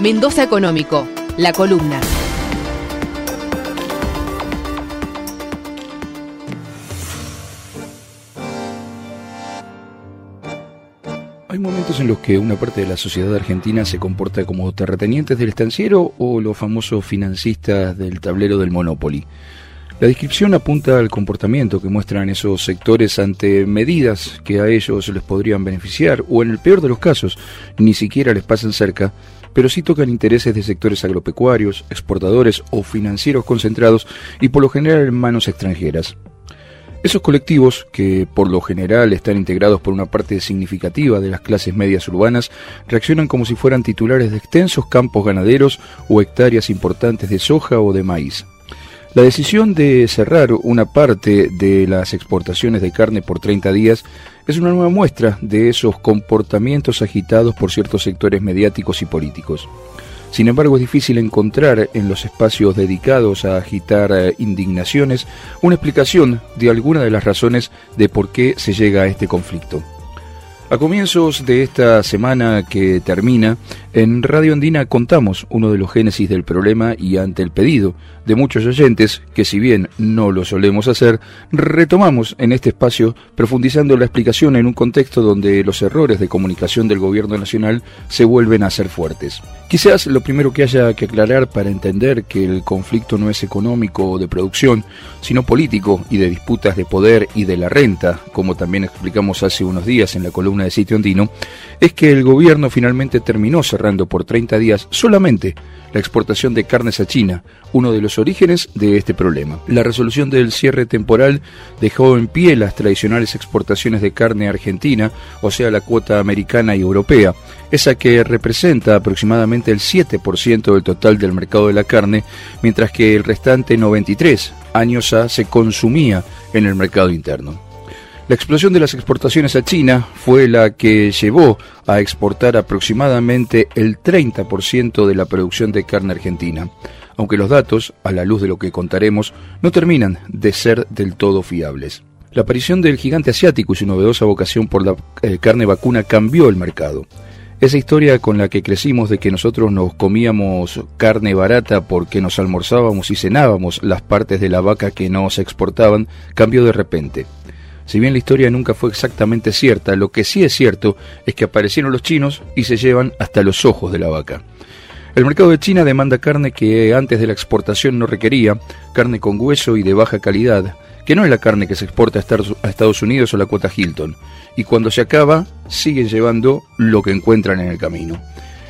Mendoza Económico, la columna. Hay momentos en los que una parte de la sociedad argentina se comporta como terratenientes del estanciero o los famosos financistas del tablero del Monopoly. La descripción apunta al comportamiento que muestran esos sectores ante medidas que a ellos les podrían beneficiar o en el peor de los casos ni siquiera les pasan cerca, pero sí tocan intereses de sectores agropecuarios, exportadores o financieros concentrados y por lo general en manos extranjeras. Esos colectivos, que por lo general están integrados por una parte significativa de las clases medias urbanas, reaccionan como si fueran titulares de extensos campos ganaderos o hectáreas importantes de soja o de maíz. La decisión de cerrar una parte de las exportaciones de carne por 30 días es una nueva muestra de esos comportamientos agitados por ciertos sectores mediáticos y políticos. Sin embargo, es difícil encontrar en los espacios dedicados a agitar eh, indignaciones una explicación de alguna de las razones de por qué se llega a este conflicto. A comienzos de esta semana que termina, en Radio Andina contamos uno de los génesis del problema y ante el pedido de muchos oyentes, que si bien no lo solemos hacer, retomamos en este espacio profundizando la explicación en un contexto donde los errores de comunicación del gobierno nacional se vuelven a ser fuertes. Quizás lo primero que haya que aclarar para entender que el conflicto no es económico o de producción, sino político y de disputas de poder y de la renta, como también explicamos hace unos días en la columna de Sitio Andino, es que el gobierno finalmente terminó cerrando por 30 días solamente la exportación de carnes a China, uno de los orígenes de este problema. La resolución del cierre temporal dejó en pie las tradicionales exportaciones de carne argentina, o sea, la cuota americana y europea, esa que representa aproximadamente el 7% del total del mercado de la carne, mientras que el restante 93 años A se consumía en el mercado interno. La explosión de las exportaciones a China fue la que llevó a exportar aproximadamente el 30% de la producción de carne argentina, aunque los datos, a la luz de lo que contaremos, no terminan de ser del todo fiables. La aparición del gigante asiático y su novedosa vocación por la eh, carne vacuna cambió el mercado. Esa historia con la que crecimos de que nosotros nos comíamos carne barata porque nos almorzábamos y cenábamos las partes de la vaca que no se exportaban cambió de repente. Si bien la historia nunca fue exactamente cierta, lo que sí es cierto es que aparecieron los chinos y se llevan hasta los ojos de la vaca. El mercado de China demanda carne que antes de la exportación no requería, carne con hueso y de baja calidad, que no es la carne que se exporta a Estados Unidos o la cuota Hilton, y cuando se acaba siguen llevando lo que encuentran en el camino.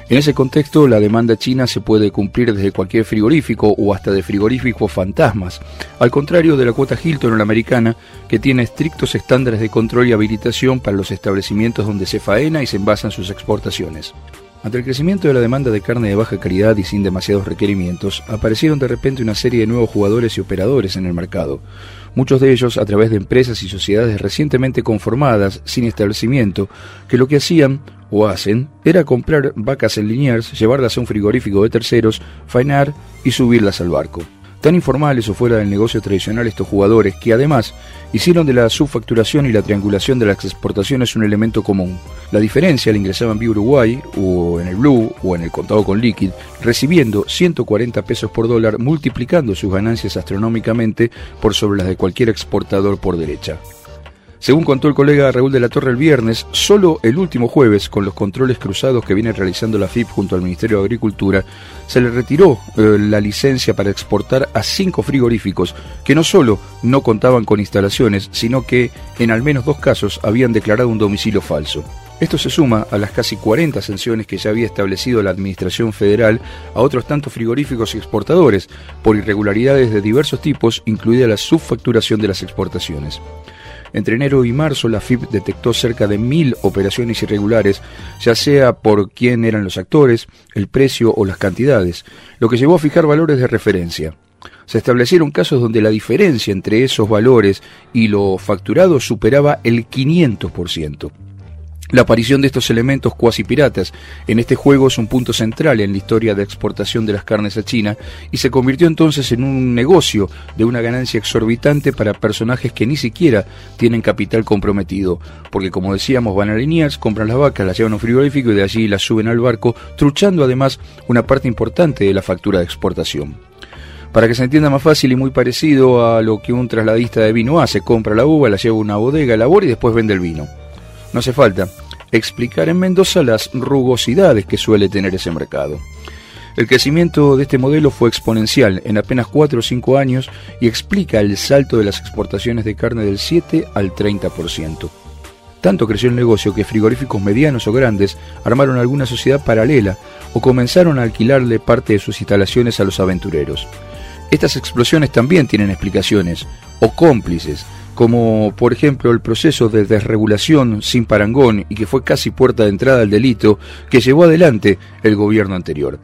En ese contexto, la demanda china se puede cumplir desde cualquier frigorífico o hasta de frigoríficos fantasmas, al contrario de la cuota Hilton americana, que tiene estrictos estándares de control y habilitación para los establecimientos donde se faena y se envasan sus exportaciones. Ante el crecimiento de la demanda de carne de baja calidad y sin demasiados requerimientos, aparecieron de repente una serie de nuevos jugadores y operadores en el mercado, muchos de ellos a través de empresas y sociedades recientemente conformadas, sin establecimiento, que lo que hacían o hacen era comprar vacas en Liniers, llevarlas a un frigorífico de terceros, faenar y subirlas al barco. Tan informales o fuera del negocio tradicional estos jugadores que además hicieron de la subfacturación y la triangulación de las exportaciones un elemento común. La diferencia la ingresaban vía Uruguay o en el Blue o en el contado con liquid, recibiendo 140 pesos por dólar, multiplicando sus ganancias astronómicamente por sobre las de cualquier exportador por derecha. Según contó el colega Raúl de la Torre el viernes, solo el último jueves, con los controles cruzados que viene realizando la FIP junto al Ministerio de Agricultura, se le retiró eh, la licencia para exportar a cinco frigoríficos que no solo no contaban con instalaciones, sino que en al menos dos casos habían declarado un domicilio falso. Esto se suma a las casi 40 sanciones que ya había establecido la Administración Federal a otros tantos frigoríficos y exportadores por irregularidades de diversos tipos, incluida la subfacturación de las exportaciones. Entre enero y marzo, la FIP detectó cerca de mil operaciones irregulares, ya sea por quién eran los actores, el precio o las cantidades, lo que llevó a fijar valores de referencia. Se establecieron casos donde la diferencia entre esos valores y lo facturado superaba el 500%. La aparición de estos elementos cuasi piratas en este juego es un punto central en la historia de exportación de las carnes a China y se convirtió entonces en un negocio de una ganancia exorbitante para personajes que ni siquiera tienen capital comprometido, porque como decíamos van a Liniers, compran las vacas, las llevan a un frigorífico y de allí las suben al barco, truchando además una parte importante de la factura de exportación. Para que se entienda más fácil y muy parecido a lo que un trasladista de vino hace, compra la uva, la lleva a una bodega, elabora y después vende el vino. No hace falta explicar en Mendoza las rugosidades que suele tener ese mercado. El crecimiento de este modelo fue exponencial en apenas 4 o 5 años y explica el salto de las exportaciones de carne del 7 al 30%. Tanto creció el negocio que frigoríficos medianos o grandes armaron alguna sociedad paralela o comenzaron a alquilarle parte de sus instalaciones a los aventureros. Estas explosiones también tienen explicaciones, o cómplices, como por ejemplo el proceso de desregulación sin parangón y que fue casi puerta de entrada al delito que llevó adelante el gobierno anterior.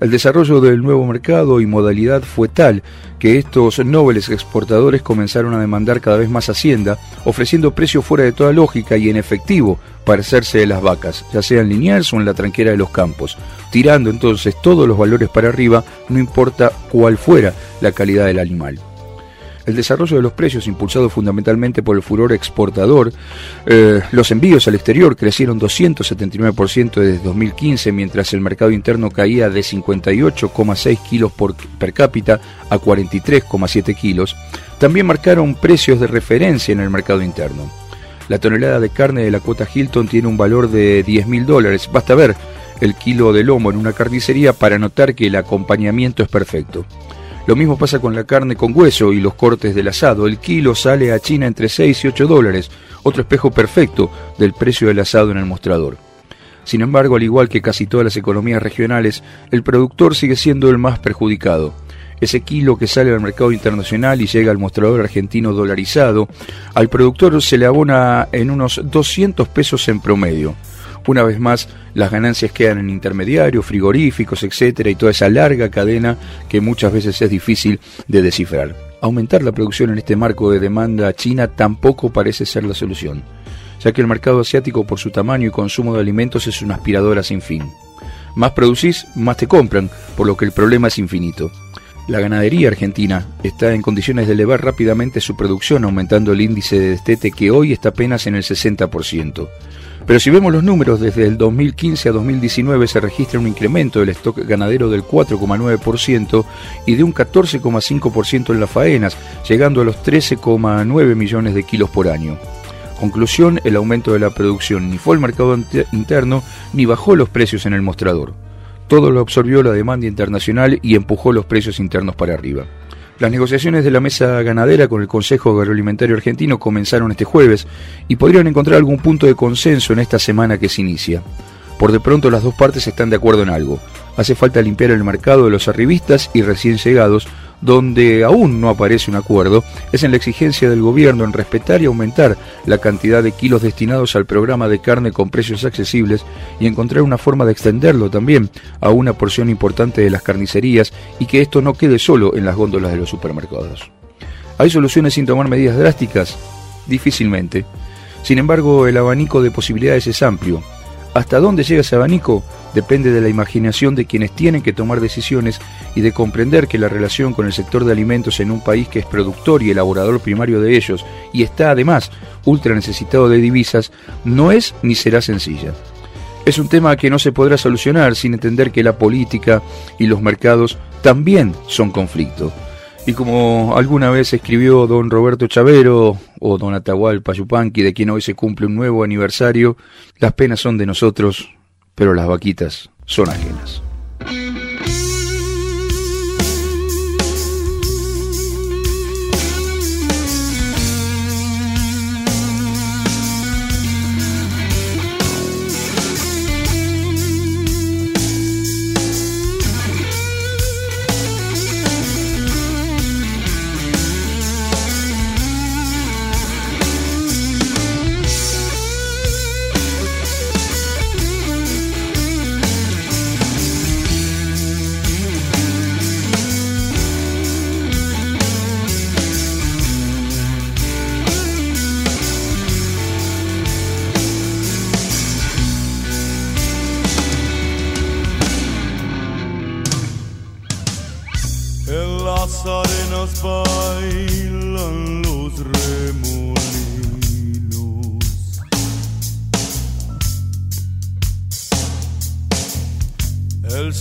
El desarrollo del nuevo mercado y modalidad fue tal que estos nobles exportadores comenzaron a demandar cada vez más hacienda, ofreciendo precios fuera de toda lógica y en efectivo para hacerse de las vacas, ya sea en lineales o en la tranquera de los campos, tirando entonces todos los valores para arriba, no importa cuál fuera la calidad del animal el desarrollo de los precios impulsado fundamentalmente por el furor exportador, eh, los envíos al exterior crecieron 279% desde 2015, mientras el mercado interno caía de 58,6 kilos por, per cápita a 43,7 kilos, también marcaron precios de referencia en el mercado interno. La tonelada de carne de la cuota Hilton tiene un valor de 10 mil dólares. Basta ver el kilo de lomo en una carnicería para notar que el acompañamiento es perfecto. Lo mismo pasa con la carne con hueso y los cortes del asado. El kilo sale a China entre 6 y 8 dólares, otro espejo perfecto del precio del asado en el mostrador. Sin embargo, al igual que casi todas las economías regionales, el productor sigue siendo el más perjudicado. Ese kilo que sale al mercado internacional y llega al mostrador argentino dolarizado, al productor se le abona en unos 200 pesos en promedio. Una vez más, las ganancias quedan en intermediarios, frigoríficos, etcétera, y toda esa larga cadena que muchas veces es difícil de descifrar. Aumentar la producción en este marco de demanda china tampoco parece ser la solución, ya que el mercado asiático por su tamaño y consumo de alimentos es una aspiradora sin fin. Más producís, más te compran, por lo que el problema es infinito. La ganadería argentina está en condiciones de elevar rápidamente su producción, aumentando el índice de destete que hoy está apenas en el 60%. Pero si vemos los números, desde el 2015 a 2019 se registra un incremento del stock ganadero del 4,9% y de un 14,5% en las faenas, llegando a los 13,9 millones de kilos por año. Conclusión, el aumento de la producción ni fue al mercado interno ni bajó los precios en el mostrador. Todo lo absorbió la demanda internacional y empujó los precios internos para arriba. Las negociaciones de la mesa ganadera con el Consejo Agroalimentario Argentino comenzaron este jueves y podrían encontrar algún punto de consenso en esta semana que se inicia. Por de pronto las dos partes están de acuerdo en algo. Hace falta limpiar el mercado de los arribistas y recién llegados donde aún no aparece un acuerdo es en la exigencia del gobierno en respetar y aumentar la cantidad de kilos destinados al programa de carne con precios accesibles y encontrar una forma de extenderlo también a una porción importante de las carnicerías y que esto no quede solo en las góndolas de los supermercados. ¿Hay soluciones sin tomar medidas drásticas? Difícilmente. Sin embargo, el abanico de posibilidades es amplio. ¿Hasta dónde llega ese abanico? Depende de la imaginación de quienes tienen que tomar decisiones y de comprender que la relación con el sector de alimentos en un país que es productor y elaborador primario de ellos y está además ultra necesitado de divisas no es ni será sencilla. Es un tema que no se podrá solucionar sin entender que la política y los mercados también son conflicto. Y como alguna vez escribió don Roberto Chavero o don Atahualpa Yupanqui, de quien hoy se cumple un nuevo aniversario, las penas son de nosotros, pero las vaquitas son ajenas.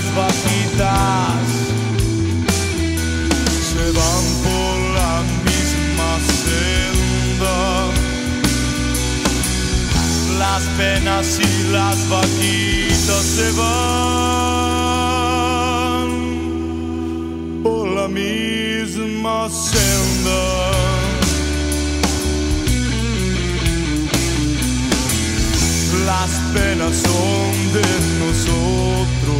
las vaquitas se van por la misma senda. Las penas y las vaquitas se van por la misma senda. Las penas son de nosotros,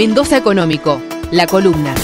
Mendoza Económico, la columna.